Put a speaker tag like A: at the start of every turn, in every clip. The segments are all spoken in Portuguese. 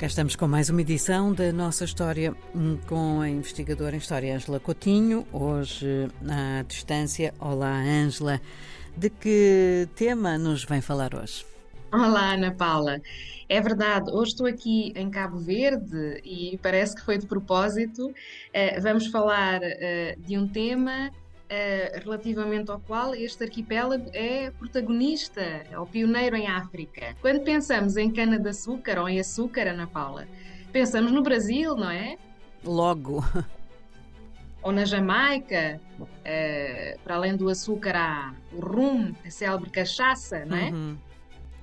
A: Cá estamos com mais uma edição da nossa história hum, com a investigadora em História Ângela Coutinho, hoje à distância. Olá, Ângela. De que tema nos vem falar hoje?
B: Olá, Ana Paula. É verdade, hoje estou aqui em Cabo Verde e parece que foi de propósito. Eh, vamos falar eh, de um tema relativamente ao qual este arquipélago é protagonista, é o pioneiro em África. Quando pensamos em cana-de-açúcar ou em açúcar, Ana Paula, pensamos no Brasil, não é?
A: Logo.
B: Ou na Jamaica, uh, para além do açúcar há o rum, a célebre cachaça, não é? Uhum.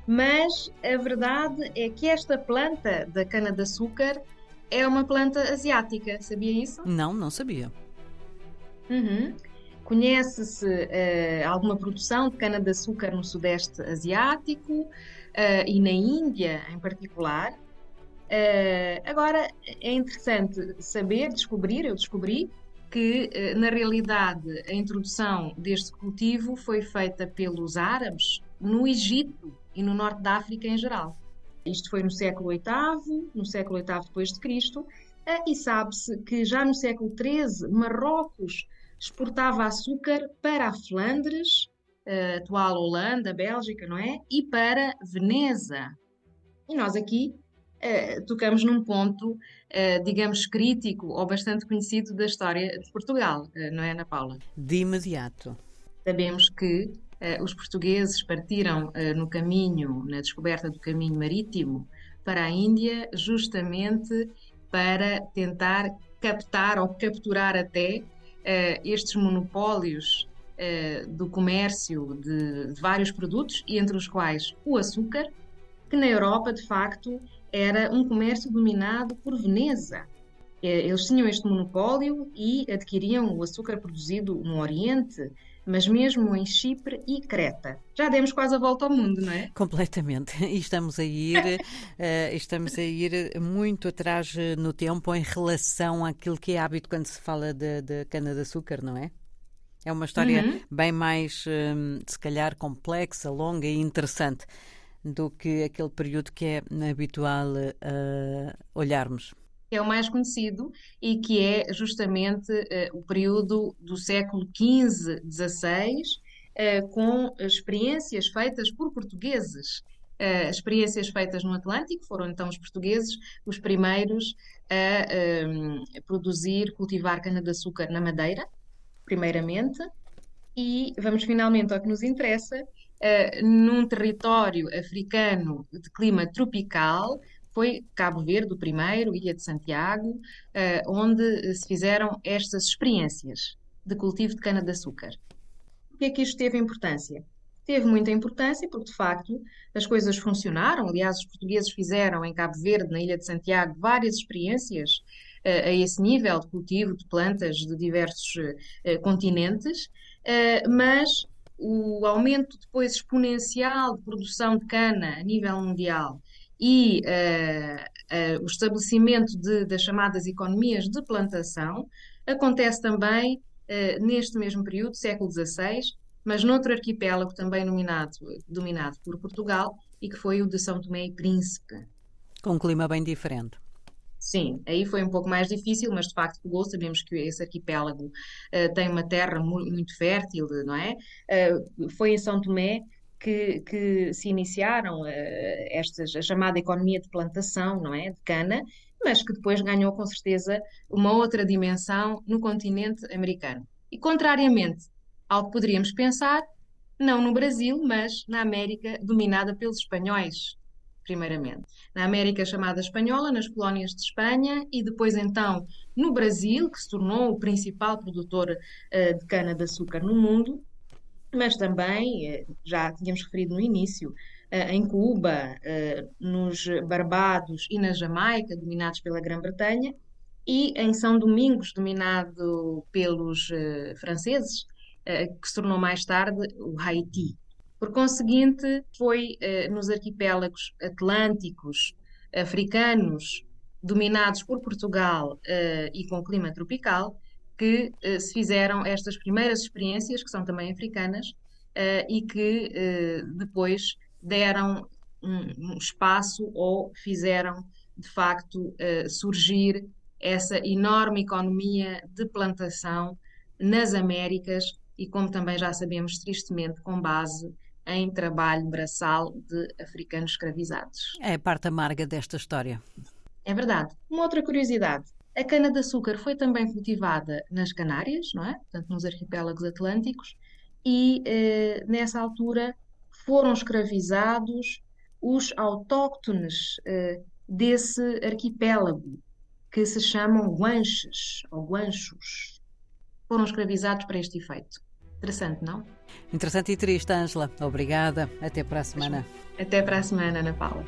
B: Mas a verdade é que esta planta da cana-de-açúcar é uma planta asiática, sabia isso?
A: Não, não sabia.
B: Uhum. Conhece-se uh, alguma produção de cana-de-açúcar no Sudeste Asiático uh, e na Índia em particular. Uh, agora, é interessante saber, descobrir, eu descobri, que na realidade a introdução deste cultivo foi feita pelos árabes no Egito e no norte da África em geral. Isto foi no século VIII, no século VIII depois de Cristo, e sabe-se que já no século XIII Marrocos exportava açúcar para a Flandres, a atual Holanda, Bélgica, não é? E para Veneza. E nós aqui uh, tocamos num ponto, uh, digamos, crítico ou bastante conhecido da história de Portugal, uh, não é, Ana Paula?
A: De imediato.
B: Sabemos que os portugueses partiram no caminho, na descoberta do caminho marítimo para a Índia, justamente para tentar captar ou capturar até estes monopólios uh, do comércio de, de vários produtos, entre os quais o açúcar, que na Europa, de facto, era um comércio dominado por Veneza. Eh, eles tinham este monopólio e adquiriam o açúcar produzido no Oriente, mas mesmo em Chipre e Creta. Já demos quase a volta ao mundo, não é?
A: Completamente. E estamos a ir, uh, estamos a ir muito atrás no tempo em relação àquilo que é hábito quando se fala de, de cana-de-açúcar, não é? É uma história uhum. bem mais, um, se calhar, complexa, longa e interessante do que aquele período que é habitual uh, olharmos
B: que é o mais conhecido e que é justamente uh, o período do século XV, XVI, uh, com experiências feitas por portugueses. Uh, experiências feitas no Atlântico, foram então os portugueses os primeiros a um, produzir, cultivar cana-de-açúcar na Madeira, primeiramente, e vamos finalmente ao que nos interessa, num território africano de clima tropical, foi Cabo Verde, o primeiro, Ilha de Santiago, eh, onde se fizeram estas experiências de cultivo de cana-de-açúcar. Por que é que isto teve importância? Teve muita importância porque, de facto, as coisas funcionaram. Aliás, os portugueses fizeram em Cabo Verde, na Ilha de Santiago, várias experiências uh, a esse nível de cultivo de plantas de diversos uh, continentes, mas o aumento depois exponencial de produção de cana a nível mundial e uh, uh, o estabelecimento de, das chamadas economias de plantação acontece também uh, neste mesmo período, século XVI, mas noutro arquipélago também nominado, dominado por Portugal e que foi o de São Tomé e Príncipe.
A: Com um clima bem diferente.
B: Sim, aí foi um pouco mais difícil, mas de facto pegou. Sabemos que esse arquipélago uh, tem uma terra muito, muito fértil, não é? Uh, foi em São Tomé que, que se iniciaram uh, a chamada economia de plantação, não é? De cana, mas que depois ganhou com certeza uma outra dimensão no continente americano. E contrariamente ao que poderíamos pensar, não no Brasil, mas na América dominada pelos espanhóis, primeiramente. Na América chamada espanhola, nas colónias de Espanha e depois então no Brasil, que se tornou o principal produtor uh, de cana-de-açúcar no mundo, mas também, eh, já tínhamos referido no início, eh, em Cuba, eh, nos Barbados e na Jamaica, dominados pela Grã-Bretanha, e em São Domingos, dominado pelos franceses, que se tornou mais tarde o Haiti. Por conseguinte, foi nos arquipélagos atlânticos, africanos, dominados por Portugal e com clima tropical, que uh, se fizeram estas primeiras experiências, que são também africanas, uh, e que uh, depois deram um, um, espaço ou fizeram de facto, surgir essa enorme economia de plantação nas Américas e, como também já sabemos, tristemente, com base em trabalho braçal de africanos escravizados.
A: É a parte amarga desta história.
B: É verdade. Uma outra curiosidade: a cana-de-açúcar foi também cultivada nas Canárias, não é? Portanto, nos arquipélagos atlânticos, e eh, nessa altura foram escravizados os autóctones eh, desse arquipélago, que se chamam guanches ou guanchos. Foram escravizados para este efeito. Interessante, não?
A: Interessante e triste, Ângela. Obrigada. Até para a semana.
B: Até para a semana, Ana Paula.